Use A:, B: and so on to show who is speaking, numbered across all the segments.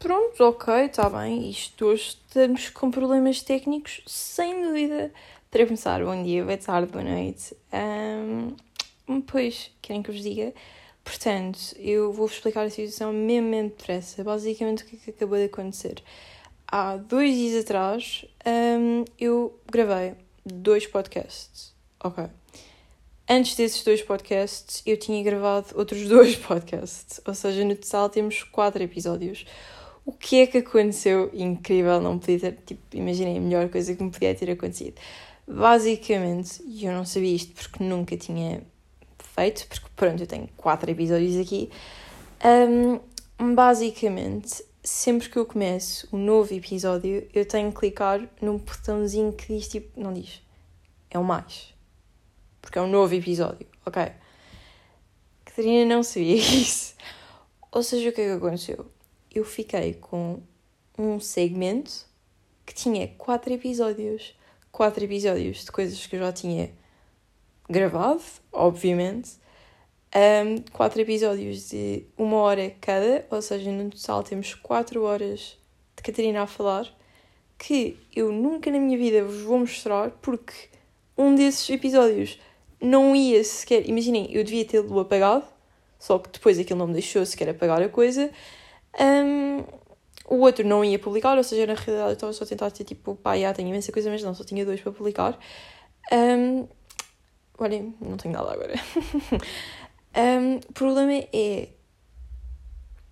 A: pronto, ok, está bem. Isto hoje estamos com problemas técnicos, sem dúvida. Para começar, bom dia, boa tarde, boa noite. Um, pois, querem que eu vos diga? Portanto, eu vou-vos explicar a situação mesmo depressa. Basicamente, o que, é que acabou de acontecer? Há dois dias atrás, um, eu gravei dois podcasts. Ok. Antes desses dois podcasts, eu tinha gravado outros dois podcasts. Ou seja, no total temos quatro episódios. O que é que aconteceu? Incrível, não podia ter. Tipo, imaginei a melhor coisa que me podia ter acontecido. Basicamente, eu não sabia isto porque nunca tinha feito, porque pronto, eu tenho quatro episódios aqui. Um, basicamente, sempre que eu começo um novo episódio, eu tenho que clicar num botãozinho que diz tipo. Não diz. É o mais porque é um novo episódio, ok? Catarina não sabia isso. Ou seja, o que é que aconteceu? Eu fiquei com um segmento que tinha quatro episódios. Quatro episódios de coisas que eu já tinha gravado, obviamente. Um, quatro episódios de uma hora cada, ou seja, no total temos quatro horas de Catarina a falar, que eu nunca na minha vida vos vou mostrar, porque um desses episódios não ia sequer. Imaginem, eu devia tê-lo apagado, só que depois aquilo não me deixou sequer apagar a coisa. Um, o outro não ia publicar, ou seja, na realidade eu estava só a tentar ter tipo, pá, já tenho imensa coisa, mas não, só tinha dois para publicar. Um, olhem, não tenho nada agora. um, o problema é.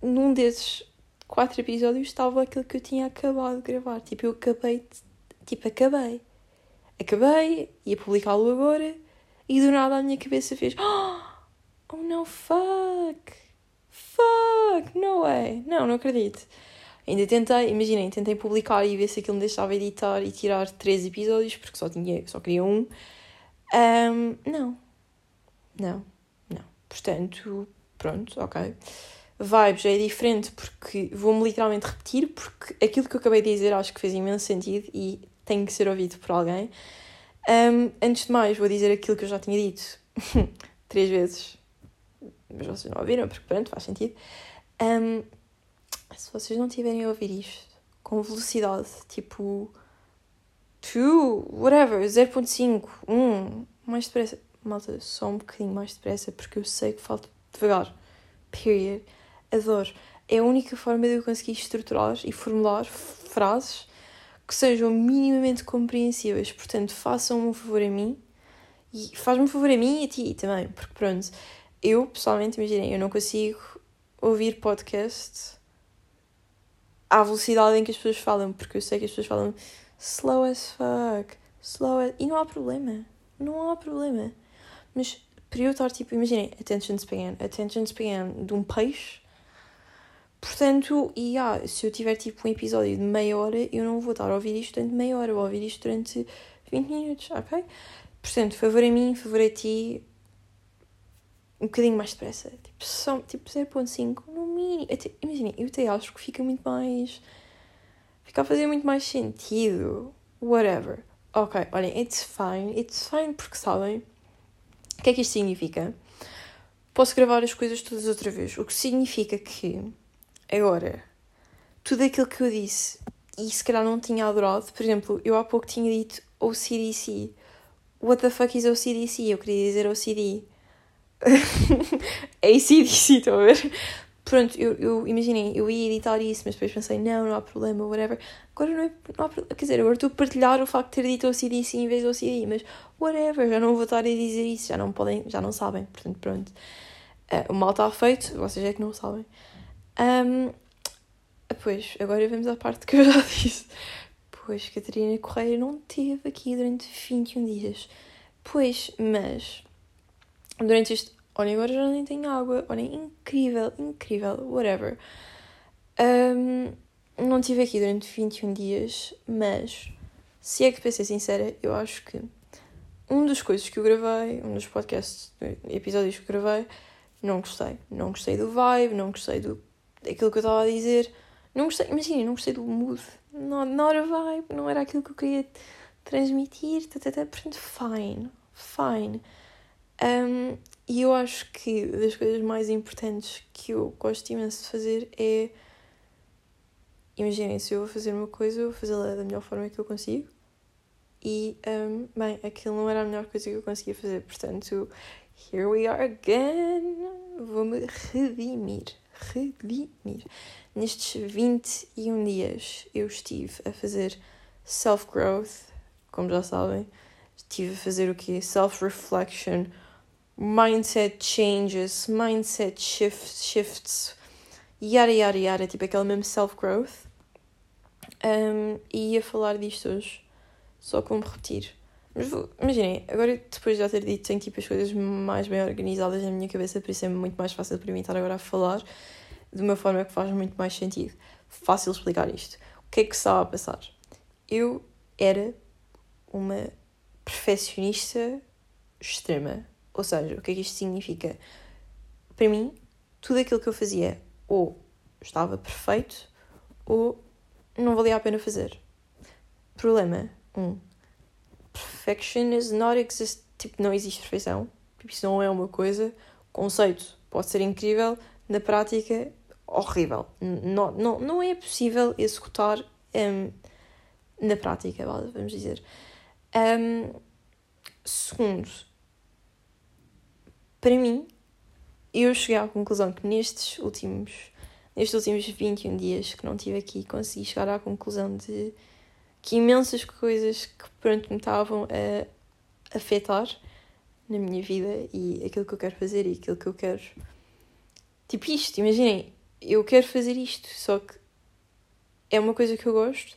A: Num desses quatro episódios estava aquilo que eu tinha acabado de gravar. Tipo, eu acabei. De, tipo, acabei. Acabei, ia publicá-lo agora e do nada a minha cabeça fez: Oh no, fuck! Fuck! No way! Não, não acredito. Ainda tentei, imaginem, tentei publicar e ver se aquilo me deixava editar e tirar três episódios, porque só, tinha, só queria um. um não. Não. Não. Portanto, pronto, ok. Vibes é diferente porque vou-me literalmente repetir, porque aquilo que eu acabei de dizer acho que fez imenso sentido e tem que ser ouvido por alguém. Um, antes de mais, vou dizer aquilo que eu já tinha dito três vezes, mas vocês não ouviram, porque pronto, faz sentido. Um, se vocês não tiverem a ouvir isto com velocidade, tipo 2, whatever, 0.5, 1, mais depressa, malta, só um bocadinho mais depressa, porque eu sei que falta devagar. Period. Adoro. É a única forma de eu conseguir estruturar e formular frases que sejam minimamente compreensíveis. Portanto, façam um favor a mim e faz-me um favor a mim e a ti também, porque pronto, eu pessoalmente, imaginei, eu não consigo ouvir podcast à velocidade em que as pessoas falam, porque eu sei que as pessoas falam slow as fuck, slow as... e não há problema, não há problema. Mas para eu estar tipo, imaginem, attention span, attention span de um peixe Portanto, e ah, se eu tiver tipo um episódio de meia hora, eu não vou estar a ouvir isto durante meia hora, vou ouvir isto durante 20 minutos, ok? Portanto, favor a mim, favor a ti, um bocadinho mais depressa. Tipo, só, tipo 0.5, no mínimo. Imaginem, eu até acho que fica muito mais. Fica a fazer muito mais sentido. Whatever. Ok, olhem, it's fine. It's fine porque sabem o que é que isto significa? Posso gravar as coisas todas outra vez. O que significa que Agora, tudo aquilo que eu disse e se calhar não tinha adorado, por exemplo, eu há pouco tinha dito OCDC. What the fuck is OCDC? Eu queria dizer OCD. ACDC, estão a ver? Pronto, eu, eu imaginei, eu ia editar isso, mas depois pensei, não, não há problema, whatever. Agora não, é, não há problema. Quer dizer, agora estou a partilhar o facto de ter dito OCDC em vez de OCD, mas whatever, já não vou estar a dizer isso, já não podem, já não sabem, portanto, pronto. Uh, o mal está feito, vocês é que não sabem. Um, pois, agora vamos à parte que eu já disse. Pois, Catarina Correia não esteve aqui durante 21 dias. Pois, mas durante este. Olhem, agora já nem tenho água. Olhem, incrível, incrível, whatever. Um, não estive aqui durante 21 dias, mas se é que para ser sincera, eu acho que um das coisas que eu gravei, um dos podcasts, episódios que eu gravei, não gostei. Não gostei do vibe, não gostei do aquilo que eu estava a dizer. Não gostei, imagina, não gostei do mood. Não, não era vibe, não era aquilo que eu queria transmitir. Tá, tá, tá, portanto, fine, fine. Um, e eu acho que das coisas mais importantes que eu gosto imenso de fazer é imaginem, se eu vou fazer uma coisa, eu vou fazê-la da melhor forma que eu consigo. E, um, bem, aquilo não era a melhor coisa que eu conseguia fazer, portanto, here we are again. Vou-me redimir. Redimir. Nestes 21 dias eu estive a fazer self-growth, como já sabem. Estive a fazer o quê? Self-reflection, mindset changes, mindset shifts, shifts, yada yada yada, tipo aquele mesmo self-growth. Um, e ia falar disto hoje, só como repetir. Mas imaginem, agora depois de já ter dito, tenho tipo as coisas mais bem organizadas na minha cabeça, por isso é muito mais fácil para mim estar agora a falar de uma forma que faz muito mais sentido. Fácil explicar isto. O que é que estava a passar? Eu era uma perfeccionista extrema. Ou seja, o que é que isto significa? Para mim, tudo aquilo que eu fazia ou estava perfeito ou não valia a pena fazer. Problema 1. Um, perfection is not exist. Tipo, não existe perfeição. Tipo, isso não é uma coisa. Conceito pode ser incrível, na prática, horrível. Não, não, não é possível executar um, na prática, vamos dizer. Um, segundo, para mim, eu cheguei à conclusão que nestes últimos, nestes últimos 21 dias que não estive aqui, consegui chegar à conclusão de que imensas coisas que pronto me estavam a afetar na minha vida e aquilo que eu quero fazer e aquilo que eu quero. Tipo isto, imaginem, eu quero fazer isto, só que é uma coisa que eu gosto,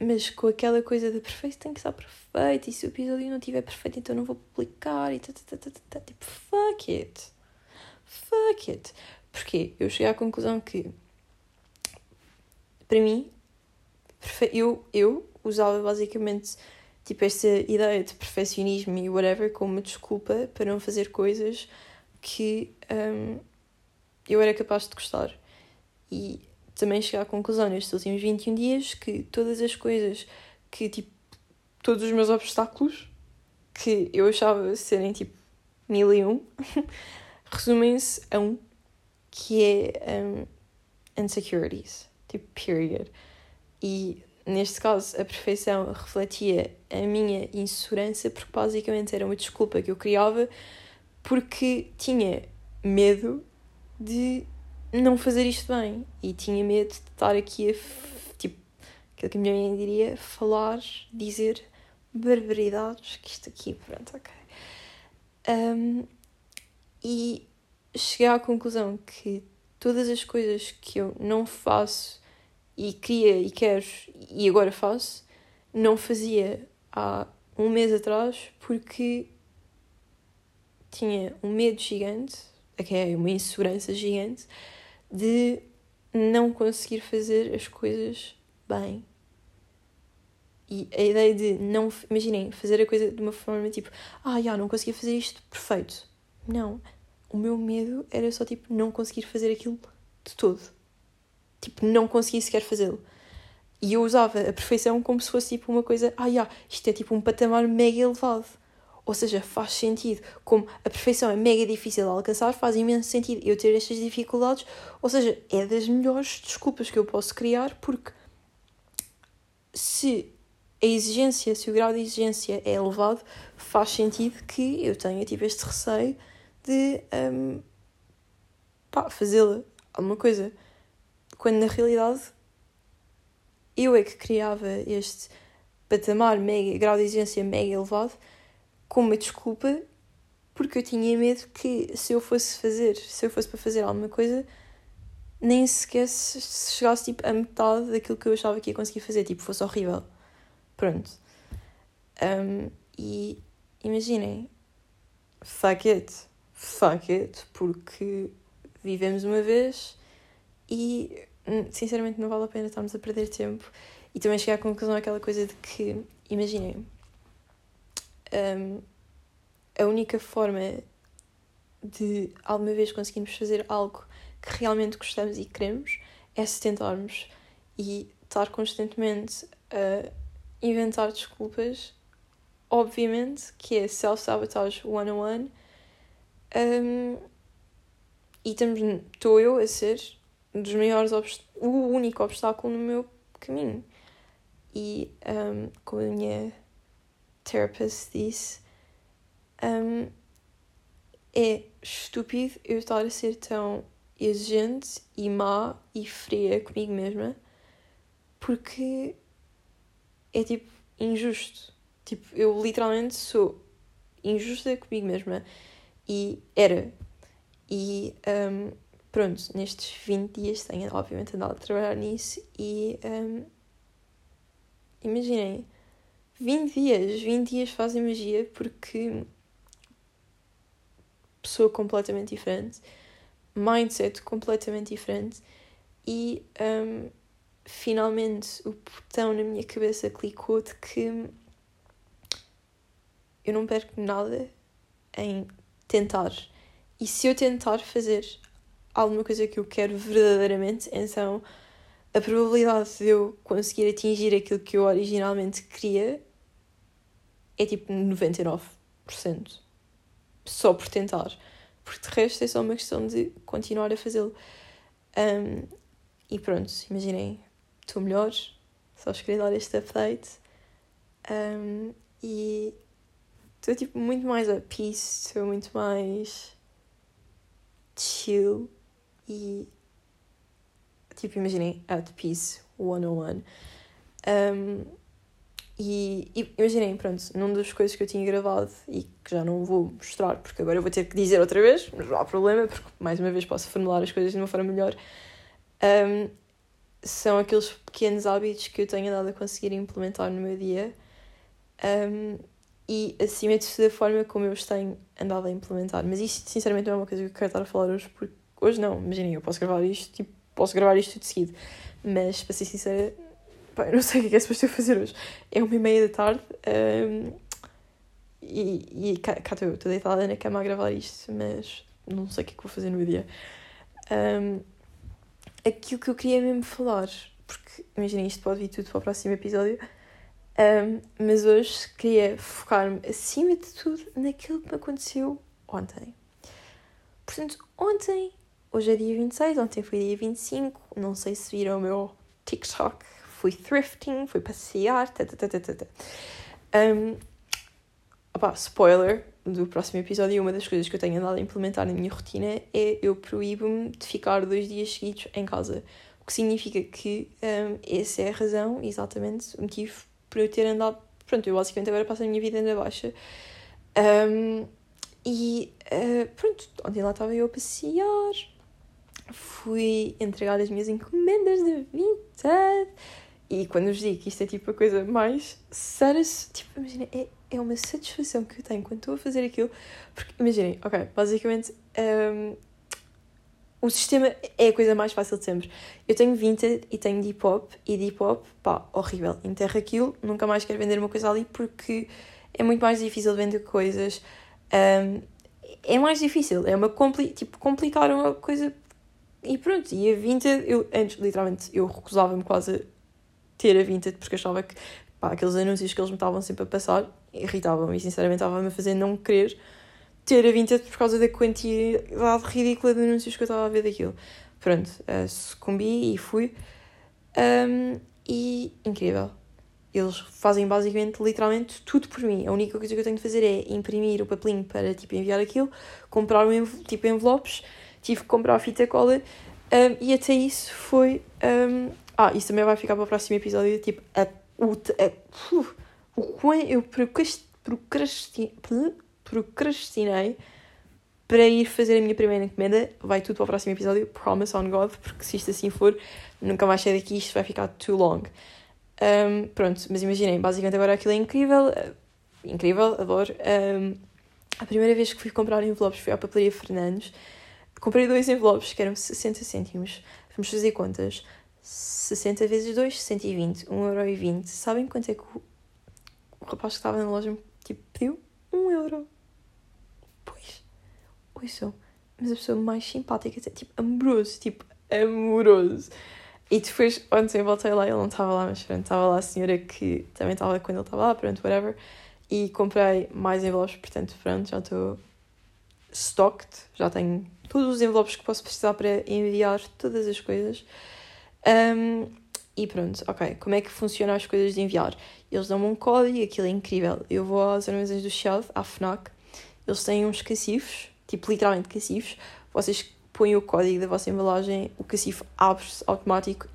A: mas com aquela coisa de perfeito tem que estar perfeito, e se o episódio não estiver perfeito, então não vou publicar, e tá, tá, tá, tipo, fuck it. Fuck it. Porquê? Eu cheguei à conclusão que, para mim, eu, eu usava basicamente tipo esta ideia de perfeccionismo e whatever como uma desculpa para não fazer coisas que um, eu era capaz de gostar. E também cheguei à conclusão nestes últimos 21 dias que todas as coisas que, tipo, todos os meus obstáculos que eu achava serem, tipo, mil e um, resumem-se a um, que é um, insecurities, tipo, period. E neste caso, a perfeição refletia a minha insegurança, porque basicamente era uma desculpa que eu criava porque tinha medo de não fazer isto bem e tinha medo de estar aqui a, tipo, aquilo que a minha mãe diria, falar, dizer barbaridades, que isto aqui, pronto, ok. Um, e cheguei à conclusão que todas as coisas que eu não faço e queria e quero e agora faço, não fazia há um mês atrás porque tinha um medo gigante, okay, uma insegurança gigante de não conseguir fazer as coisas bem. E a ideia de não. Imaginem, fazer a coisa de uma forma tipo, ah, já, não conseguia fazer isto perfeito. Não. O meu medo era só tipo não conseguir fazer aquilo de todo. Tipo, não conseguia sequer fazê-lo. E eu usava a perfeição como se fosse tipo uma coisa, ah, já, isto é tipo um patamar mega elevado. Ou seja, faz sentido. Como a perfeição é mega difícil de alcançar, faz imenso sentido eu ter estas dificuldades. Ou seja, é das melhores desculpas que eu posso criar, porque se a exigência, se o grau de exigência é elevado, faz sentido que eu tenha tipo este receio de um, fazê-la alguma coisa. Quando na realidade eu é que criava este patamar mega, grau de exigência mega elevado com uma desculpa porque eu tinha medo que se eu fosse fazer, se eu fosse para fazer alguma coisa, nem sequer se chegasse tipo, a metade daquilo que eu achava que ia conseguir fazer, tipo, fosse horrível. Pronto. Um, e imaginem, fuck it, fuck it, porque vivemos uma vez e hum, sinceramente não vale a pena estarmos a perder tempo. E também cheguei à conclusão aquela coisa de que, imaginem, um, a única forma de alguma vez conseguirmos fazer algo que realmente gostamos e queremos é se tentarmos e estar constantemente a inventar desculpas, obviamente, que é self-sabotage one-on-one. Um, e estou eu a ser dos maiores o único obstáculo no meu caminho. E um, como a minha therapist disse, um, é estúpido eu estar a ser tão exigente e má e fria comigo mesma porque é tipo injusto. Tipo, eu literalmente sou injusta comigo mesma e era. E um, pronto, nestes 20 dias tenho obviamente andado a trabalhar nisso e um, imaginem, 20 dias, 20 dias fazem magia porque pessoa completamente diferente, mindset completamente diferente e um, finalmente o botão na minha cabeça clicou de que eu não perco nada em tentar. E se eu tentar fazer alguma coisa que eu quero verdadeiramente, então a probabilidade de eu conseguir atingir aquilo que eu originalmente queria é tipo 99%. Só por tentar. Porque de resto é só uma questão de continuar a fazê-lo. Um, e pronto, imaginem, estou melhor, só queria dar este update. Um, e estou tipo muito mais a peace, estou muito mais chill e tipo imaginem at peace 101 um, e, e imaginem, pronto, numa das coisas que eu tinha gravado e que já não vou mostrar porque agora eu vou ter que dizer outra vez, mas não há problema porque mais uma vez posso formular as coisas de uma forma melhor um, são aqueles pequenos hábitos que eu tenho andado a conseguir implementar no meu dia um, e acima de tudo a forma como eu os tenho andado a implementar. Mas isto sinceramente não é uma coisa que eu quero estar a falar hoje, porque hoje não, imaginem, eu posso gravar isto, tipo, posso gravar isto tudo seguido. Mas para ser sincera, eu não sei o que é que é suposto fazer hoje. É uma e meia da tarde um, e, e cá, cá estou eu, estou deitada na cama a gravar isto, mas não sei o que é que vou fazer no dia. Um, aquilo que eu queria mesmo falar, porque imaginem, isto pode vir tudo para o próximo episódio um, mas hoje queria focar-me, acima de tudo, naquilo que me aconteceu ontem. Portanto, ontem, hoje é dia 26, ontem foi dia 25, não sei se viram o meu TikTok, fui thrifting, fui passear, tata, tata, tata. Um, opa, spoiler do próximo episódio, uma das coisas que eu tenho andado a implementar na minha rotina é eu proíbo-me de ficar dois dias seguidos em casa. O que significa que um, essa é a razão, exatamente, o motivo por eu ter andado. Pronto, eu basicamente agora passo a minha vida na baixa. Um, e uh, pronto, ontem lá estava eu a passear, fui entregar as minhas encomendas de Vinted. E quando vos digo que isto é tipo a coisa mais séria, tipo, imagina, é, é uma satisfação que eu tenho quando estou a fazer aquilo. Porque, imaginem, ok, basicamente, um, o sistema é a coisa mais fácil de sempre. Eu tenho Vinted e tenho Depop, e Depop, pá, horrível. Enterra aquilo, nunca mais quero vender uma coisa ali porque é muito mais difícil vender coisas. Um, é mais difícil, é uma compli tipo, complicar uma coisa e pronto. E a Vinted, eu antes, literalmente, eu recusava-me quase ter a Vinted porque achava que pá, aqueles anúncios que eles me estavam sempre a passar irritavam-me e sinceramente estava-me a fazer não querer ter a Vinted por causa da quantidade ridícula de anúncios que eu estava a ver daquilo. Pronto, uh, sucumbi e fui. Um, e incrível. Eles fazem basicamente, literalmente, tudo por mim. A única coisa que eu tenho de fazer é imprimir o papelinho para tipo, enviar aquilo, comprar um, tipo envelopes, tive que comprar fita cola um, e até isso foi. Um, ah, isso também vai ficar para o próximo episódio. Tipo, a, o, a, o quão eu procrastinei procrastinei para ir fazer a minha primeira encomenda. Vai tudo para o próximo episódio, promise on God, porque se isto assim for, nunca mais sair daqui, isto vai ficar too long. Um, pronto, mas imaginem, basicamente agora aquilo é incrível, uh, incrível, adoro. Um, a primeira vez que fui comprar envelopes foi à papelaria Fernandes. Comprei dois envelopes que eram 60 cêntimos. Vamos fazer contas. 60 vezes 2, 120. 1,20€. Sabem quanto é que o, o rapaz que estava na loja tipo, pediu? 1 euro ouçam, mas a pessoa mais simpática, tipo, amoroso, tipo, amoroso. E depois, ontem voltei lá, ele não estava lá, mas pronto, estava lá a senhora que também estava quando ele estava lá, pronto, whatever. E comprei mais envelopes, portanto, pronto, já estou stocked, já tenho todos os envelopes que posso precisar para enviar todas as coisas. Um, e pronto, ok. Como é que funcionam as coisas de enviar? Eles dão-me um código, aquilo é incrível. Eu vou às armazéns do Shell, à FNAC, eles têm uns cacifos, tipo literalmente cacifos. Vocês põem o código da vossa embalagem, o cacifo abre-se automático,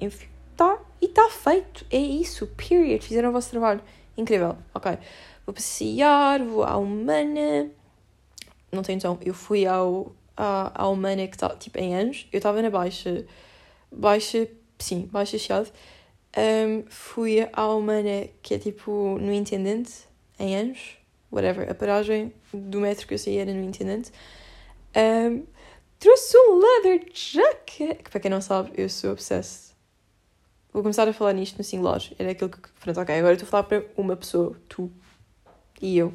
A: tá, e está feito. É isso, period. Fizeram o vosso trabalho. Incrível, ok. Vou passear, vou à Humana. Não tenho então, eu fui ao, à, à Humana que está tipo em anos. Eu estava na Baixa, Baixa, sim, Baixa Chiado. Um, fui à Humana que é tipo no Intendente, em anos, whatever. A paragem do metro que eu saí era no Intendente. Um, trouxe um leather jacket. Que para quem não sabe, eu sou obsessed. Vou começar a falar nisto no singular. Era aquilo que. Pronto, ok. Agora estou a falar para uma pessoa. Tu e eu.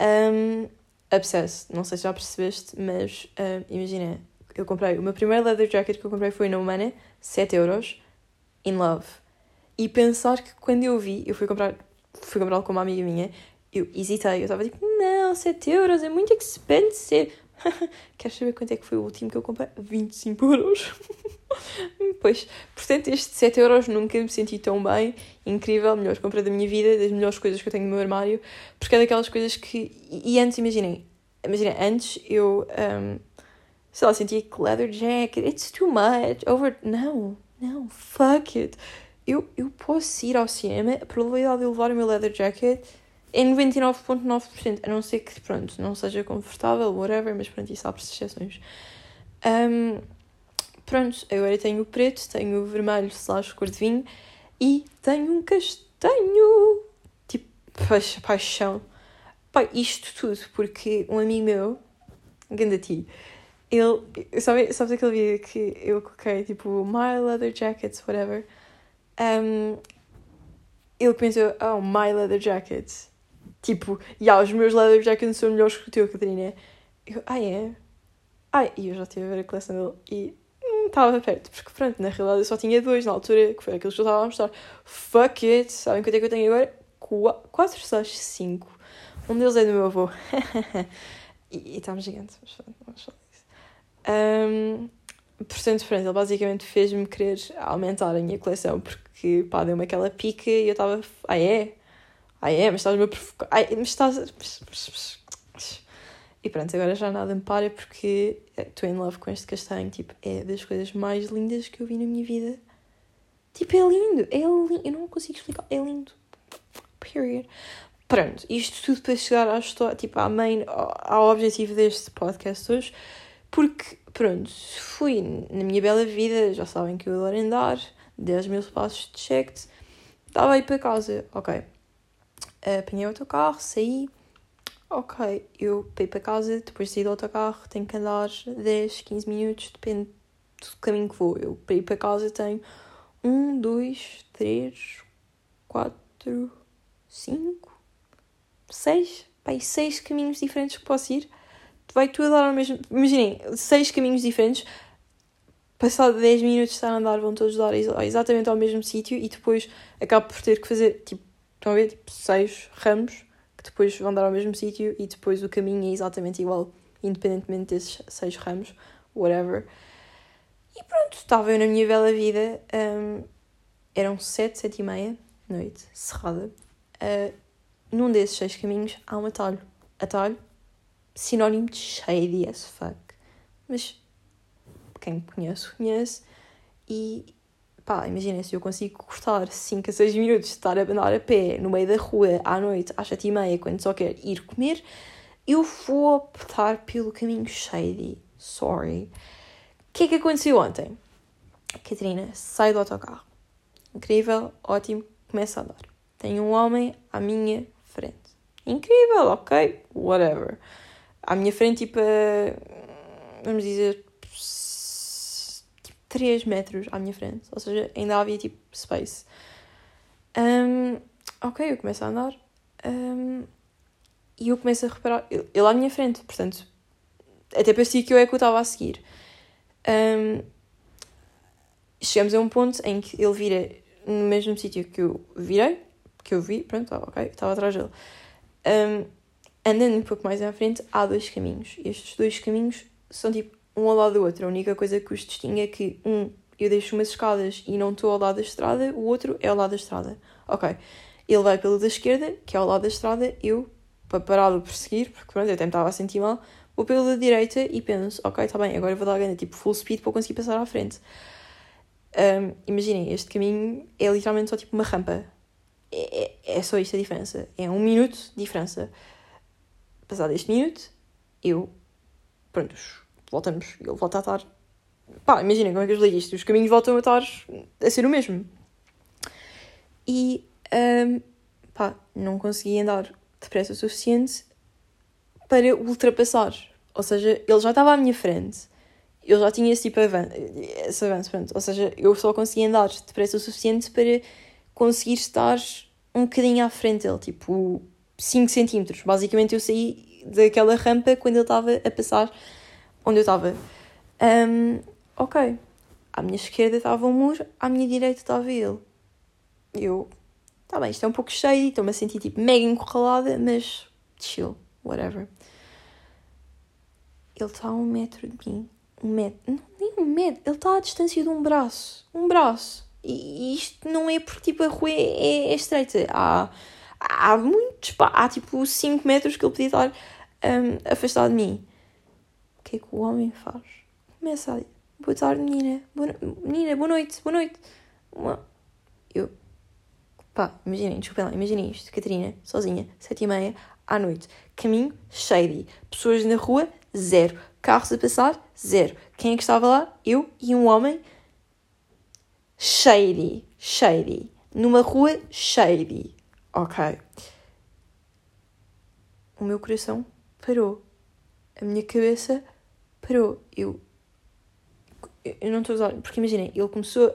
A: Um, obsessed. Não sei se já percebeste, mas um, imagina. Eu comprei. O meu primeiro leather jacket que eu comprei foi na Humana. 7 euros. In love. E pensar que quando eu vi, eu fui comprar, fui comprá-lo com uma amiga minha, eu hesitei, eu estava tipo, não, 7 euros é muito expensive. Queres saber quanto é que foi o último que eu comprei? 25 euros. pois, portanto, este 7 euros nunca me senti tão bem. Incrível, melhor compra da minha vida, das melhores coisas que eu tenho no meu armário. Porque é daquelas coisas que. E antes, imaginem, imaginem, antes eu. Um, sei lá, sentia que leather jacket, it's too much. Over. Não, não, fuck it. Eu, eu posso ir ao cinema, a probabilidade de eu levar o meu leather jacket é 99,9%, a não ser que, pronto, não seja confortável, whatever, mas pronto, isso há exceções. Um, pronto, agora tenho o preto, tenho o vermelho slash cor de vinho e tenho um castanho, tipo, paixão. Pai, isto tudo porque um amigo meu, Gandati, ele, sabe, sabes aquele vídeo que eu coloquei, tipo, my leather jackets, whatever, um, ele pensou, oh, my leather jackets. Tipo, e yeah, os meus leather jackets são melhores que o teu, Catarina. Eu, ah, é? Ah, e eu já estive a ver a coleção dele e estava hum, perto, porque pronto, na realidade eu só tinha dois na altura, que foi aqueles que eu estava a mostrar. Fuck it! Sabem quanto é que eu tenho agora? 4, 6, 5. Um deles é do meu avô. e está-me gigante, mas disso. Um, portanto, pronto, ele basicamente fez-me querer aumentar a minha coleção, porque pá, deu-me aquela pica e eu estava. Ah, é? Ah, é? Mas estás-me a provocar. Ai, mas estás. E pronto, agora já nada me para porque estou in love com este castanho. Tipo, é das coisas mais lindas que eu vi na minha vida. Tipo, é lindo. É lindo. Eu não consigo explicar. É lindo. Period. Pronto, isto tudo para chegar à história, tipo, à main, ao objetivo deste podcast hoje. Porque, pronto, fui na minha bela vida, já sabem que eu adoro andar, 10 mil passos de checked, estava aí para casa, ok apanhei o autocarro, saí. Ok, eu ir para casa, depois de sair do autocarro, tenho que andar 10, 15 minutos, depende do caminho que vou. Eu ir para casa tenho 1, 2, 3, 4, 5, 6, pai, 6 caminhos diferentes que posso ir. Vai tudo dar ao mesmo. Imaginem, 6 caminhos diferentes. Passado 10 minutos de estar a andar, vão todos dar exatamente ao mesmo sítio e depois acabo por ter que fazer tipo Estão a ver? Tipo, seis ramos que depois vão dar ao mesmo sítio e depois o caminho é exatamente igual, independentemente desses seis ramos, whatever. E pronto, estava eu na minha bela vida. Um, eram sete, sete e meia, noite, cerrada. Uh, num desses seis caminhos há um atalho. Atalho, sinónimo de shady as fuck. Mas quem me conhece, conhece. E pá, imagina se eu consigo cortar 5 a 6 minutos de estar a andar a pé no meio da rua à noite às 7 e meia quando só quero ir comer, eu vou optar pelo caminho shady. Sorry. O que é que aconteceu ontem? Catarina sai do autocarro. Incrível, ótimo, começa a andar. Tem um homem à minha frente. Incrível, ok, whatever. À minha frente, tipo, vamos dizer, 3 metros à minha frente, ou seja, ainda havia tipo space. Um, ok, eu começo a andar um, e eu começo a reparar, ele à minha frente, portanto, até parecia que eu é que eu estava a seguir. Um, chegamos a um ponto em que ele vira no mesmo sítio que eu virei, que eu vi, pronto, ok, estava atrás dele. Um, andando um pouco mais à frente, há dois caminhos. Estes dois caminhos são tipo um ao lado do outro. A única coisa que os distingue é que um eu deixo umas escadas e não estou ao lado da estrada, o outro é ao lado da estrada. Ok. Ele vai pelo da esquerda, que é ao lado da estrada, eu, para parar de perseguir, porque pronto, eu até me estava a sentir mal, vou pelo da direita e penso, ok, está bem, agora vou dar a ganha, tipo, full speed para conseguir passar à frente. Um, imaginem, este caminho é literalmente só tipo uma rampa. É, é, é só isto a diferença. É um minuto de diferença. Passado este minuto, eu. Pronto, voltamos. Ele volta a estar. Pá, imaginem como é que eu li isto. Os caminhos voltam a estar a ser o mesmo. E. Um, pá, não consegui andar depressa o suficiente para ultrapassar. Ou seja, ele já estava à minha frente eu já tinha esse tipo de avanço, esse avanço pronto. ou seja, eu só conseguia andar depressa o suficiente para conseguir estar um bocadinho à frente dele, tipo 5 centímetros. Basicamente eu saí daquela rampa quando ele estava a passar onde eu estava. Um, ok, à minha esquerda estava um muro, à minha direita estava ele. Eu, tá bem, isto é um pouco cheio, estou-me a sentir tipo mega encurralada, mas chill, whatever. Ele está a um metro de mim um metro, não, nem um metro, ele está à distância de um braço, um braço. E, isto não é porque tipo a rua é, é, estreita, há, há muitos, pá, há tipo 5 metros que ele podia estar um, afastado de mim. O que é que o homem faz? Começa a boa tarde menina, boa, menina, boa noite, boa noite. Uma, eu, pá, imaginem, desculpem lá, imaginem isto, Catarina, sozinha, sete e meia, à noite, caminho shady, pessoas na rua, zero Carros a passar, zero. Quem é que estava lá? Eu e um homem shady, shady. Numa rua shady. Ok. O meu coração parou. A minha cabeça parou. Eu. Eu não estou a usar. Porque imaginem, ele começou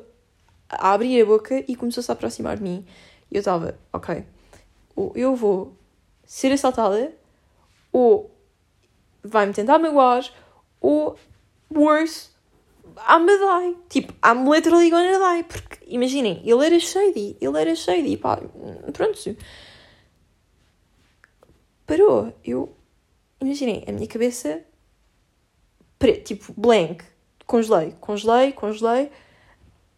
A: a abrir a boca e começou-se a aproximar de mim. E eu estava, ok. Ou eu vou ser assaltada, ou vai-me tentar magoar, ou worse, I'm a die. Tipo, I'm literally gonna die. Porque, imaginem, ele era shady, ele era shady, pá, pronto. Parou, eu, imaginem, a minha cabeça, tipo, blank, congelei, congelei, congelei,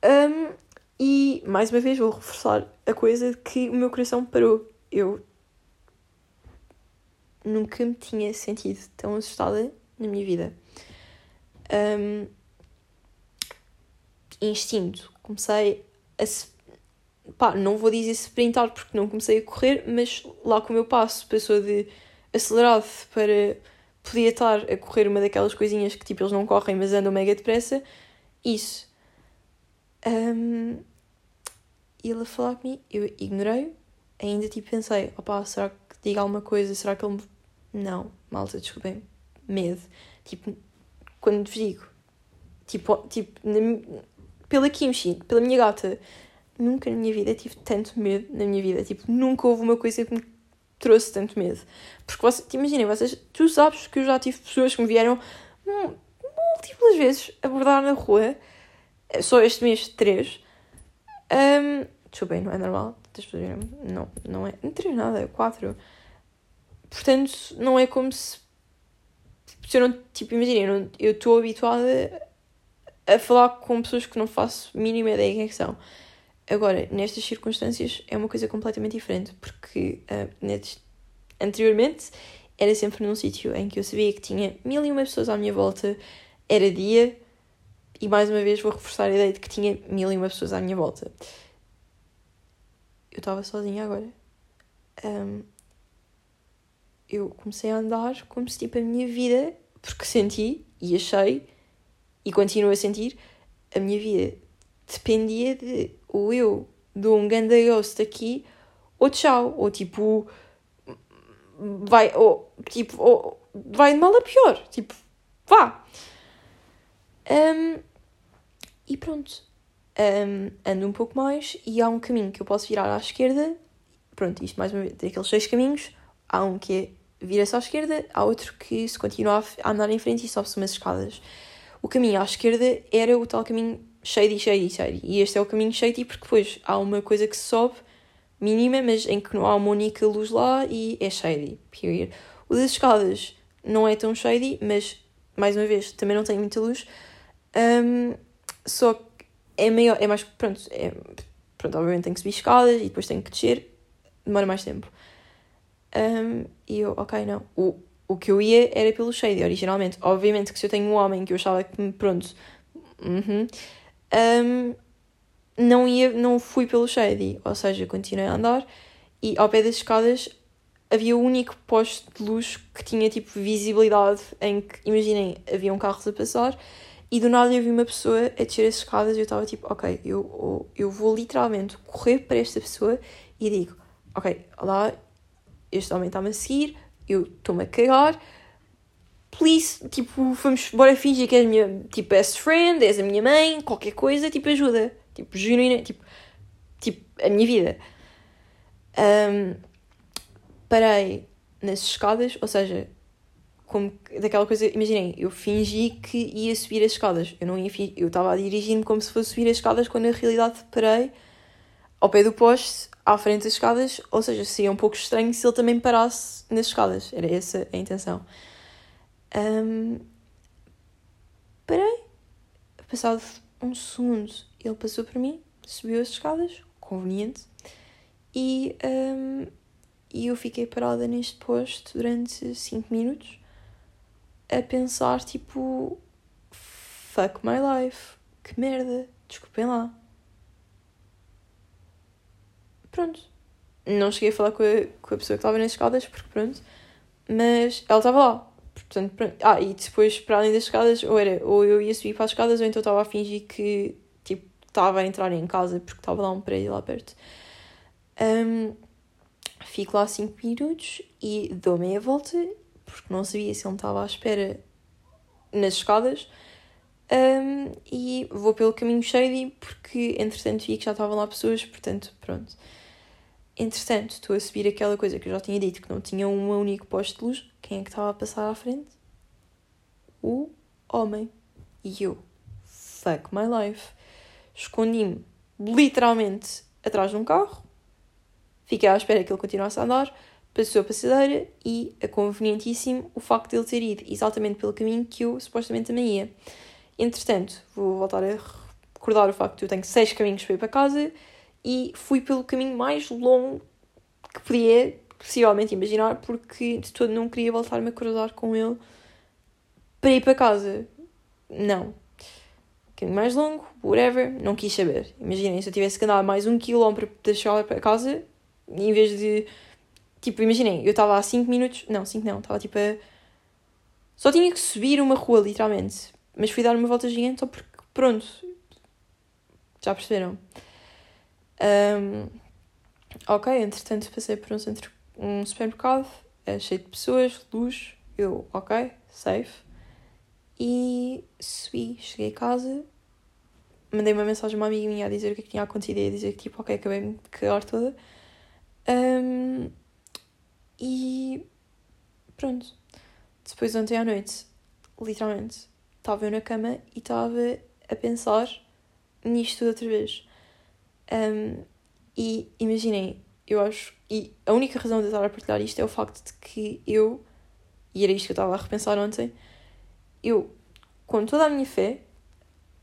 A: um, e, mais uma vez, vou reforçar a coisa de que o meu coração parou. Eu nunca me tinha sentido tão assustada na minha vida. Um, instinto. Comecei a. Pá, não vou dizer sprintar porque não comecei a correr, mas lá com o meu passo passou de acelerado para. Podia estar a correr uma daquelas coisinhas que tipo eles não correm, mas andam mega depressa. Isso. Um, e ele a falar comigo, eu ignorei, ainda tipo pensei, opá, será que diga alguma coisa? Será que ele me. Não, malta, desculpem, medo. Tipo, quando vos digo, tipo, tipo na, pela Kimchi, pela minha gata, nunca na minha vida tive tanto medo na minha vida. Tipo, nunca houve uma coisa que me trouxe tanto medo. Porque você, imaginem, vocês, tu sabes que eu já tive pessoas que me vieram múltiplas vezes abordar na rua, só este mês, três. Um, desculpem, não é normal. Não, não é. Não três nada, quatro. Portanto, não é como se se eu não, tipo, imagina, eu estou habituada a falar com pessoas que não faço mínima ideia quem é que são. Agora, nestas circunstâncias é uma coisa completamente diferente, porque uh, anteriormente era sempre num sítio em que eu sabia que tinha mil e uma pessoas à minha volta, era dia, e mais uma vez vou reforçar a ideia de que tinha mil e uma pessoas à minha volta. Eu estava sozinha agora. Um, eu comecei a andar como se tipo a minha vida, porque senti e achei e continuo a sentir, a minha vida dependia de ou eu dou um ganda ghost aqui ou tchau, ou tipo vai, ou tipo, ou, vai de mal a pior, tipo, vá. Um, e pronto, um, ando um pouco mais e há um caminho que eu posso virar à esquerda. Pronto, isto mais uma vez, daqueles seis caminhos, há um que é vira-se à esquerda, há outro que se continua a andar em frente e sobe-se umas escadas. O caminho à esquerda era o tal caminho shady, shady, shady. E este é o caminho shady porque depois há uma coisa que se sobe, mínima, mas em que não há uma única luz lá e é shady, period. O das escadas não é tão shady, mas, mais uma vez, também não tem muita luz. Um, só que é maior, é mais, pronto, é, pronto, obviamente tenho que subir escadas e depois tenho que descer, demora mais tempo. Um, e eu, ok, não. O, o que eu ia era pelo shady, originalmente. Obviamente que se eu tenho um homem que eu achava que, pronto, uhum, um, não ia, não fui pelo shady, ou seja, continuei a andar e ao pé das escadas havia o único poste de luz que tinha tipo visibilidade em que, imaginem, haviam carros a passar e do nada eu vi uma pessoa a descer as escadas e eu estava tipo, ok, eu, eu vou literalmente correr para esta pessoa e digo, ok, lá, este homem está-me a seguir, eu estou-me a cagar, please, tipo, vamos, bora fingir que és a minha, tipo, best friend, és a minha mãe, qualquer coisa, tipo, ajuda. Tipo, genuína, tipo, tipo, a minha vida. Um, parei nas escadas, ou seja, como daquela coisa, imaginem, eu fingi que ia subir as escadas. Eu não ia eu estava a dirigir-me como se fosse subir as escadas, quando na realidade parei ao pé do poste, à frente das escadas, ou seja, seria um pouco estranho se ele também parasse nas escadas. Era essa a intenção. Um, parei, passado um segundo, ele passou por mim, subiu as escadas, conveniente, e, um, e eu fiquei parada neste posto durante 5 minutos a pensar tipo fuck my life, que merda, desculpem lá. Pronto. Não cheguei a falar com a, com a pessoa que estava nas escadas, porque pronto, mas ela estava lá. Portanto, pronto. Ah, e depois, para além das escadas, ou, era, ou eu ia subir para as escadas, ou então estava a fingir que tipo, estava a entrar em casa, porque estava lá um prédio lá perto. Um, fico lá 5 minutos e dou meia volta, porque não sabia se ele estava à espera nas escadas. Um, e vou pelo caminho shady, porque entretanto vi que já estavam lá pessoas, portanto, pronto. Entretanto, estou a subir aquela coisa que eu já tinha dito, que não tinha um único posto de luz. Quem é que estava a passar à frente? O homem. E eu, fuck my life. Escondi-me literalmente atrás de um carro. Fiquei à espera que ele continuasse a andar. Passou a passadeira e é convenientíssimo o facto de ele ter ido exatamente pelo caminho que eu supostamente também ia. Entretanto, vou voltar a recordar o facto de eu tenho seis caminhos para ir para casa e fui pelo caminho mais longo que podia possivelmente imaginar, porque de todo não queria voltar-me a cruzar com ele para ir para casa. Não. Caminho mais longo, whatever, não quis saber. Imaginem, se eu tivesse que andar mais um quilómetro para chegar para casa, em vez de. Tipo, imaginem, eu estava a 5 minutos. Não, 5 não, estava tipo a. Só tinha que subir uma rua, literalmente. Mas fui dar uma volta gigante só porque, pronto. Já perceberam? Um, ok, entretanto passei por um, centro, um supermercado, é cheio de pessoas, luz, eu, ok, safe. E subi, cheguei a casa, mandei uma mensagem a uma amiga minha a dizer o que, é que tinha acontecido e a dizer que tipo, ok, acabei de cagar toda. Um, e pronto. Depois ontem à noite, literalmente, estava eu na cama e estava a pensar nisto tudo outra vez. Um, e imaginem, eu acho. E a única razão de eu estar a partilhar isto é o facto de que eu. E era isto que eu estava a repensar ontem. Eu, com toda a minha fé,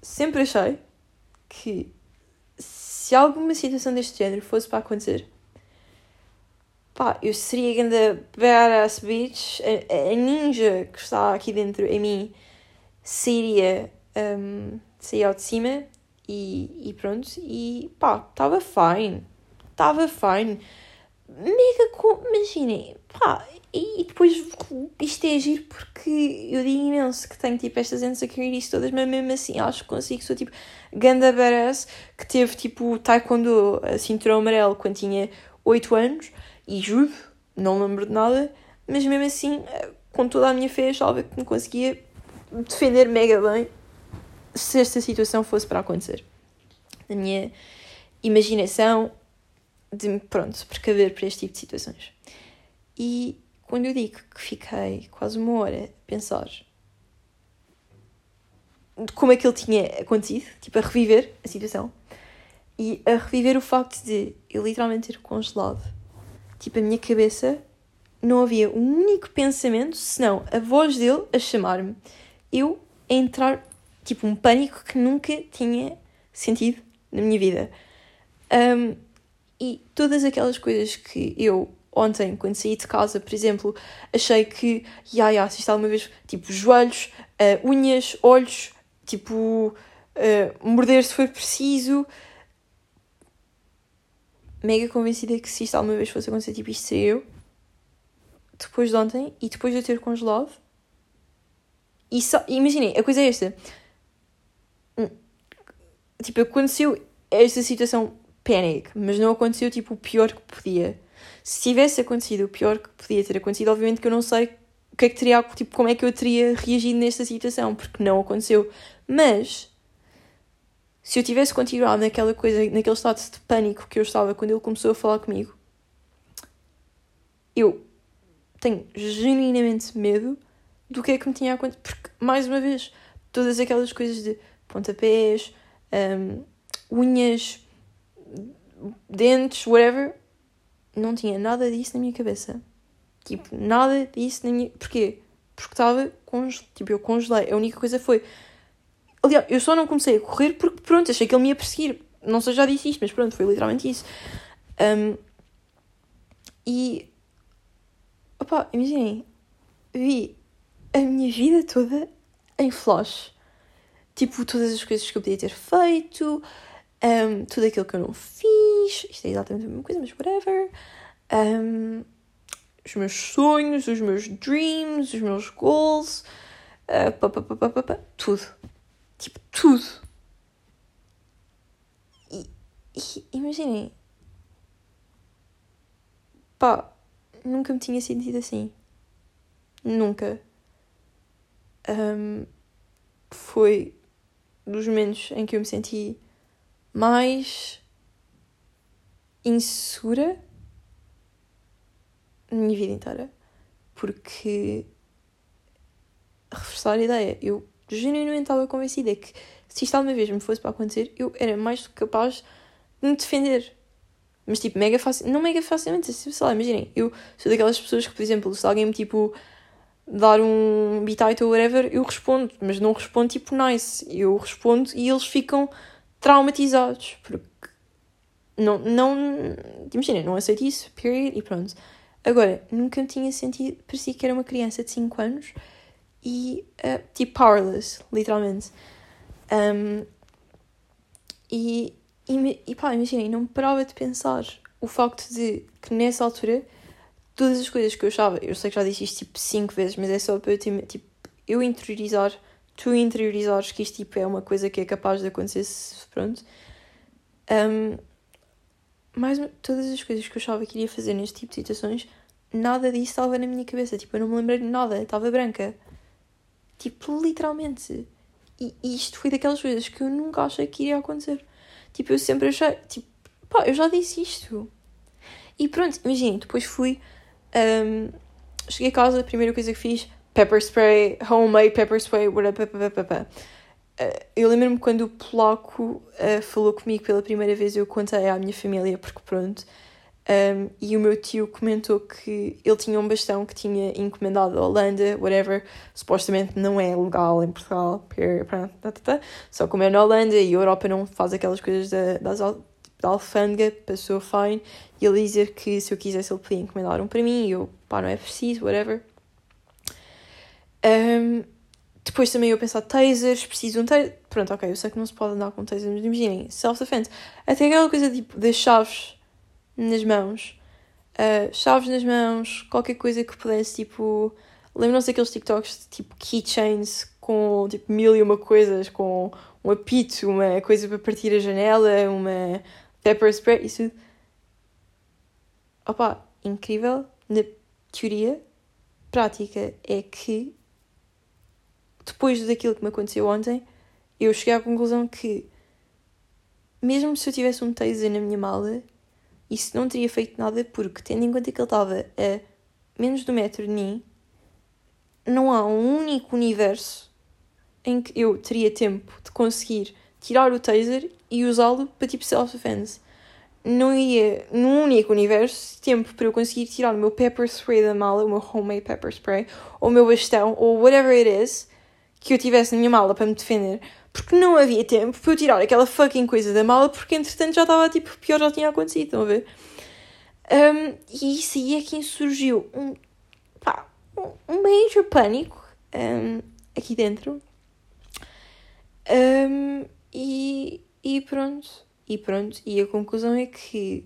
A: sempre achei que se alguma situação deste género fosse para acontecer, pá, eu seria grande badass bitch, a, a, ninja que está aqui dentro em mim sairia, um, sairia ao de cima e, e pronto, e pá, estava fine. Estava fine. Mega com. Imaginem, pá, e, e, depois isto é agir porque eu digo imenso que tenho tipo estas isto todas, mas mesmo assim acho que consigo. Sou tipo Ganda Badass que teve tipo Taekwondo, a cinturão amarelo, quando tinha 8 anos e juro, não lembro de nada, mas mesmo assim, com toda a minha fé, achava que me conseguia defender mega bem se esta situação fosse para acontecer. A minha imaginação de me, pronto, precaver para este tipo de situações. E quando eu digo que fiquei quase uma hora a pensar de como é ele tinha acontecido, tipo a reviver a situação e a reviver o facto de eu literalmente ter congelado. Tipo, a minha cabeça não havia um único pensamento senão a voz dele a chamar-me. Eu a entrar tipo, um pânico que nunca tinha sentido na minha vida. Um, e todas aquelas coisas que eu ontem, quando saí de casa, por exemplo, achei que, ya, ya, se alguma vez, tipo, joelhos, uh, unhas, olhos, tipo, uh, morder se for preciso. Mega convencida que se isto alguma vez fosse acontecer, tipo, isto seria eu. Depois de ontem e depois de eu ter congelado. E só, imaginem, a coisa é esta. Tipo, aconteceu esta situação panic, mas não aconteceu, tipo, o pior que podia se tivesse acontecido o pior que podia ter acontecido, obviamente que eu não sei o que é que teria, tipo, como é que eu teria reagido nesta situação, porque não aconteceu. Mas, se eu tivesse continuado naquela coisa, naquele estado de pânico que eu estava quando ele começou a falar comigo, eu tenho genuinamente medo do que é que me tinha acontecido. Porque, mais uma vez, todas aquelas coisas de pontapés, um, unhas, dentes, whatever, não tinha nada disso na minha cabeça. Tipo, nada disso na minha. Porquê? Porque estava. Conge... Tipo, eu congelei. A única coisa foi. Aliás, eu só não comecei a correr porque, pronto, achei que ele me ia perseguir. Não sei se já disse isto, mas pronto, foi literalmente isso. Um, e. Opá, imaginem. Vi a minha vida toda em flash. Tipo, todas as coisas que eu podia ter feito, um, tudo aquilo que eu não fiz, isto é exatamente a mesma coisa, mas whatever. Um, os meus sonhos, os meus dreams, os meus goals, uh, pá, pá, pá, tudo. Tipo, tudo. E, e imaginem, pá, nunca me tinha sentido assim. Nunca. Um, foi dos momentos em que eu me senti mais insegura na minha vida inteira. Porque, reforçar a ideia, eu genuinamente estava convencida que se isto alguma vez me fosse para acontecer, eu era mais do que capaz de me defender. Mas, tipo, mega fácil, não mega facilmente, sei lá, imaginem, eu sou daquelas pessoas que, por exemplo, se alguém me, tipo, dar um bitite ou whatever, eu respondo, mas não respondo, tipo, nice. Eu respondo e eles ficam traumatizados, porque não, não, imagina, não aceito isso, period, e pronto. Agora, nunca tinha sentido, parecia que era uma criança de 5 anos e, uh, tipo, powerless, literalmente. Um, e, e, e pá, imaginem, não me parava de pensar o facto de que nessa altura todas as coisas que eu achava, eu sei que já disse isto tipo 5 vezes, mas é só para eu, ter, tipo, eu interiorizar tu interiorizares que isto tipo, é uma coisa que é capaz de acontecer, se, pronto. Um, mais todas as coisas que eu achava que iria fazer neste tipo de situações, nada disso estava na minha cabeça. Tipo, eu não me lembrei de nada, estava branca. Tipo, literalmente. E, e isto foi daquelas coisas que eu nunca achei que iria acontecer. Tipo, eu sempre achei, tipo, pá, eu já disse isto. E pronto, imaginem, depois fui. Um, cheguei a casa, a primeira coisa que fiz, pepper spray, homemade pepper spray, whatever. Uh, eu lembro-me quando o polaco uh, falou comigo pela primeira vez, eu contei à minha família, porque pronto. Um, e o meu tio comentou que ele tinha um bastão que tinha encomendado da Holanda, whatever, supostamente não é legal em Portugal, só como é na Holanda e a Europa não faz aquelas coisas da, das, da alfândega, passou fine, e ele dizer que se eu quisesse ele podia encomendar um para mim, e eu, pá, não é preciso, whatever. Um, depois também eu pensar, tasers, preciso de um taser. Pronto, ok, eu sei que não se pode andar com tasers, mas imaginem, self-defense. Até aquela coisa tipo das chaves nas mãos. Uh, chaves nas mãos, qualquer coisa que pudesse, tipo. Lembram-se daqueles TikToks de tipo keychains com tipo mil e uma coisas, com um apito, uma coisa para partir a janela, uma pepper spray, isso. Opa, incrível. Na teoria, prática é que depois daquilo que me aconteceu ontem, eu cheguei à conclusão que, mesmo se eu tivesse um taser na minha mala, isso não teria feito nada, porque, tendo em conta que ele estava a menos de um metro de mim, não há um único universo em que eu teria tempo de conseguir tirar o taser e usá-lo para tipo self-defense. Não ia, num único universo, tempo para eu conseguir tirar o meu pepper spray da mala, o meu homemade pepper spray, ou o meu bastão, ou whatever it is, que eu tivesse na minha mala para me defender. porque não havia tempo para eu tirar aquela fucking coisa da mala, porque entretanto já estava tipo, pior já tinha acontecido, estão a ver? Um, e isso aí é que surgiu um, pá, um major pânico um, aqui dentro. Um, e, e pronto. E pronto. E a conclusão é que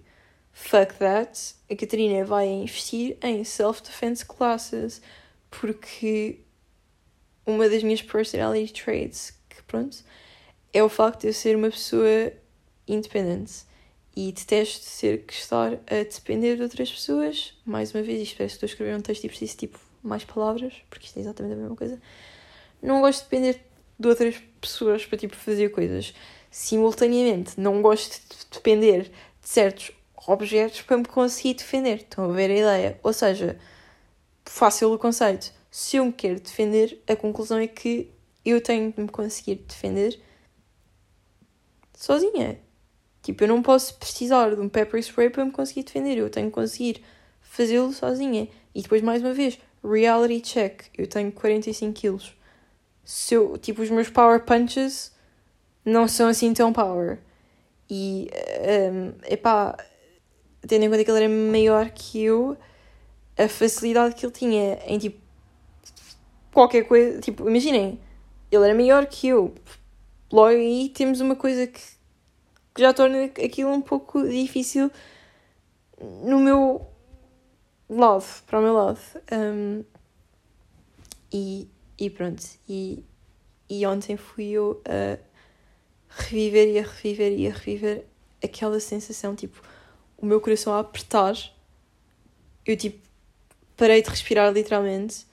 A: fuck that. A Catarina vai investir em self-defense classes porque uma das minhas personality traits, que pronto, é o facto de eu ser uma pessoa independente e detesto ser que estar a depender de outras pessoas. Mais uma vez, isto parece que estou a escrever um texto e preciso tipo mais palavras, porque isto é exatamente a mesma coisa. Não gosto de depender de outras pessoas para tipo fazer coisas. Simultaneamente, não gosto de depender de certos objetos para me conseguir defender. Estão a ver a ideia? Ou seja, fácil o conceito. Se eu me quero defender, a conclusão é que eu tenho de me conseguir defender sozinha. Tipo, eu não posso precisar de um pepper spray para me conseguir defender. Eu tenho que conseguir fazê-lo sozinha. E depois, mais uma vez, reality check. Eu tenho 45 quilos. Se eu, tipo, os meus power punches não são assim tão power. E, um, epá, tendo em conta que ele era maior que eu, a facilidade que ele tinha em, tipo, qualquer coisa. Tipo, imaginem, ele era maior que eu. Logo aí temos uma coisa que que já torna aquilo um pouco difícil no meu lado, para o meu lado. Um, e, e pronto, e, e ontem fui eu a reviver e a reviver e a reviver aquela sensação, tipo, o meu coração a apertar. Eu, tipo, parei de respirar literalmente.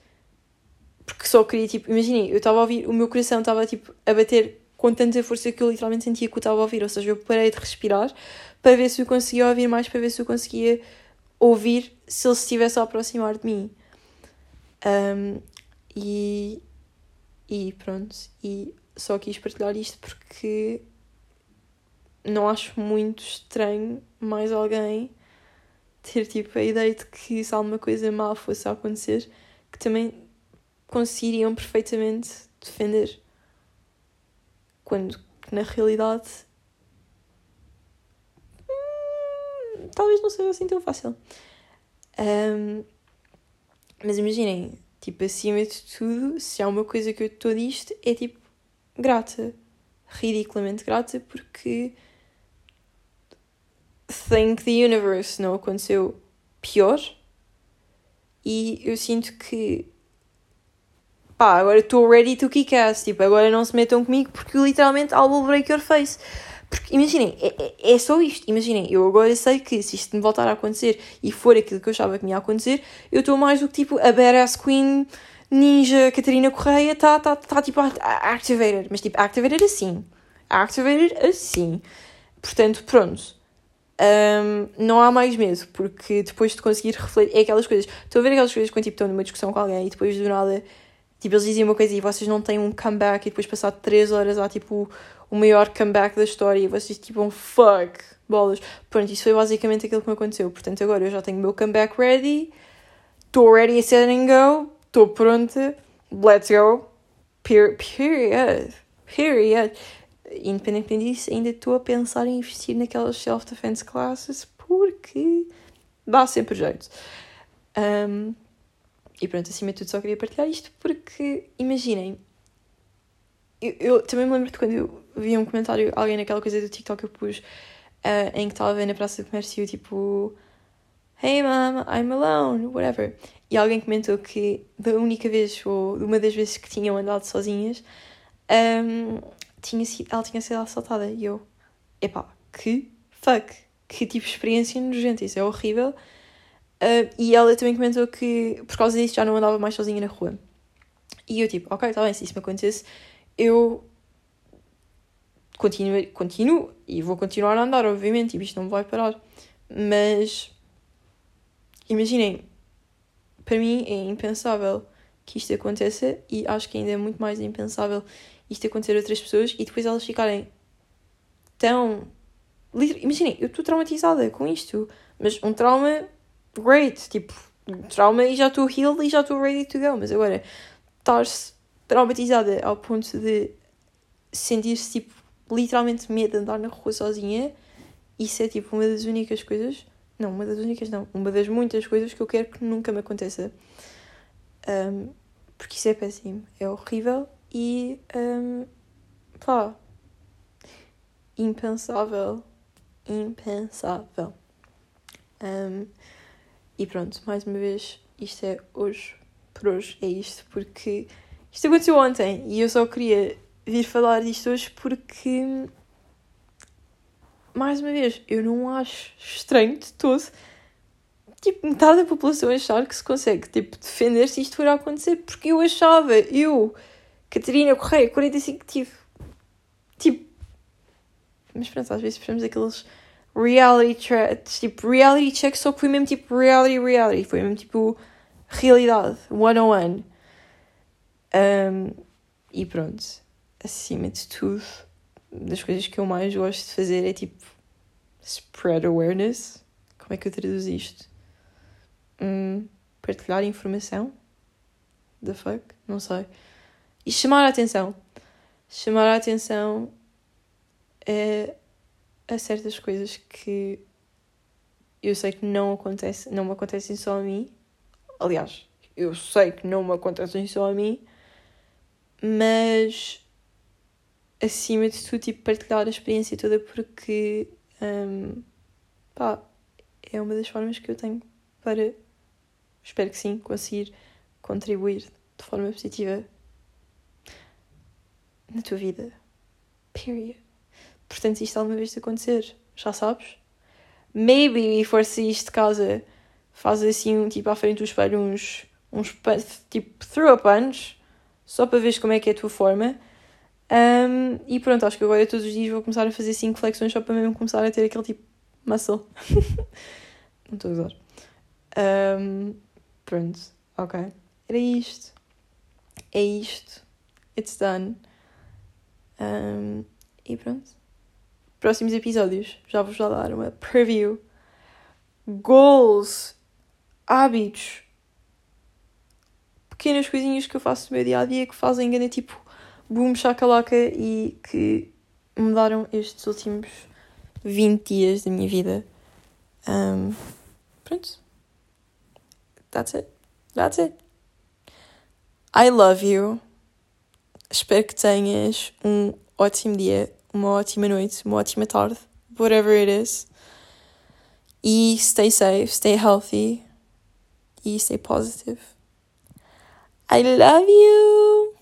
A: Porque só queria, tipo, imaginem, eu estava a ouvir, o meu coração estava, tipo, a bater com tanta força que eu literalmente sentia que eu estava a ouvir. Ou seja, eu parei de respirar para ver se eu conseguia ouvir mais, para ver se eu conseguia ouvir se ele se estivesse a aproximar de mim. Um, e, e pronto. E só quis partilhar isto porque não acho muito estranho mais alguém ter tipo a ideia de que se alguma coisa mal fosse a acontecer, que também conseguiriam perfeitamente defender quando na realidade hum, talvez não seja assim tão fácil. Um, mas imaginem, tipo, acima de tudo, se há uma coisa que eu estou disto, é tipo grata. Ridiculamente grata porque thank the universe não aconteceu pior e eu sinto que pá, agora estou ready to kick ass, tipo, agora não se metam comigo porque literalmente I will break your face. Porque imaginem, é, é, é, só isto. Imaginem, eu agora sei que se isto me voltar a acontecer e for aquilo que eu achava que me ia acontecer, eu estou mais do que tipo a badass queen ninja Catarina Correia está tá, tá, tipo activated. Mas tipo, activated assim. Activated assim. Portanto, pronto. Um, não há mais medo, porque depois de conseguir refletir. É aquelas coisas. Estou a ver aquelas coisas quando tipo, estão numa discussão com alguém e depois do nada Tipo, eles diziam uma coisa e vocês não têm um comeback e depois passar 3 horas há tipo o maior comeback da história e vocês tipo um fuck, bolas. Pronto, isso foi basicamente aquilo que me aconteceu. Portanto, agora eu já tenho o meu comeback ready, estou ready, set and go, estou pronta, let's go. Per period. Period. Independentemente disso, ainda estou a pensar em investir naquelas self-defense classes porque dá sempre jeito. Um, e pronto, acima de tudo só queria partilhar isto porque, imaginem, eu, eu também me lembro de quando eu vi um comentário, alguém naquela coisa do TikTok que eu pus, uh, em que estava na praça do comércio, tipo, Hey mom, I'm alone, whatever. E alguém comentou que da única vez, ou de uma das vezes que tinham andado sozinhas, um, tinha ela tinha sido assaltada. E eu, epá, que fuck, que tipo de experiência nojenta, isso é horrível. Uh, e ela também comentou que por causa disso já não andava mais sozinha na rua. E eu tipo, ok, está bem, se isso me acontecesse, eu continuo, continuo e vou continuar a andar, obviamente, e isto não vai parar. Mas imaginem, para mim é impensável que isto aconteça e acho que ainda é muito mais impensável isto acontecer a outras pessoas e depois elas ficarem tão. Imaginem, eu estou traumatizada com isto, mas um trauma great, tipo, trauma e já estou healed e já estou ready to go. Mas agora, estar-se traumatizada ao ponto de sentir-se tipo literalmente medo de andar na rua sozinha. Isso é tipo uma das únicas coisas. Não, uma das únicas não. Uma das muitas coisas que eu quero que nunca me aconteça. Um, porque isso é péssimo. É horrível e. Um, pá. Impensável. Impensável. Um, e pronto, mais uma vez, isto é hoje. Por hoje é isto, porque isto aconteceu ontem e eu só queria vir falar disto hoje porque, mais uma vez, eu não acho estranho de todo, tipo, metade da população achar que se consegue, tipo, defender se isto for a acontecer, porque eu achava, eu, Catarina Correia, 45, tive, tipo, mas pronto, às vezes precisamos daqueles reality checks, tipo, reality check, só que foi mesmo tipo reality, reality, foi mesmo tipo realidade, one on one. Um, e pronto acima de tudo, das coisas que eu mais gosto de fazer é tipo spread awareness. Como é que eu traduzo isto? Hum, partilhar informação? The fuck? Não sei. E chamar a atenção. Chamar a atenção é a certas coisas que eu sei que não acontece, não me acontecem só a mim. Aliás, eu sei que não me acontecem só a mim, mas acima de tudo, tipo, partilhar a experiência toda porque, um, pá, é uma das formas que eu tenho para, espero que sim, conseguir contribuir de forma positiva na tua vida. Period. Portanto, se isto alguma vez te acontecer, já sabes. Maybe, for se isto casa, faz assim, um, tipo, à frente do espelho, uns, uns, tipo, throw a punch, só para ver como é que é a tua forma um, e pronto, acho que agora todos os dias vou começar a fazer 5 flexões só para mesmo começar a ter aquele tipo muscle. Não estou a usar. Um, pronto, ok. Era isto. É isto. It's done. Um, e pronto. Próximos episódios. Já vou dar uma preview. Goals. Hábitos. Pequenas coisinhas que eu faço no meu dia a dia que fazem ganhar tipo boom shakalaka e que mudaram estes últimos 20 dias da minha vida. Um, pronto. That's it. That's it. I love you. Espero que tenhas um ótimo dia, uma ótima noite, uma ótima tarde, whatever it is. E stay safe, stay healthy e stay positive. I love you.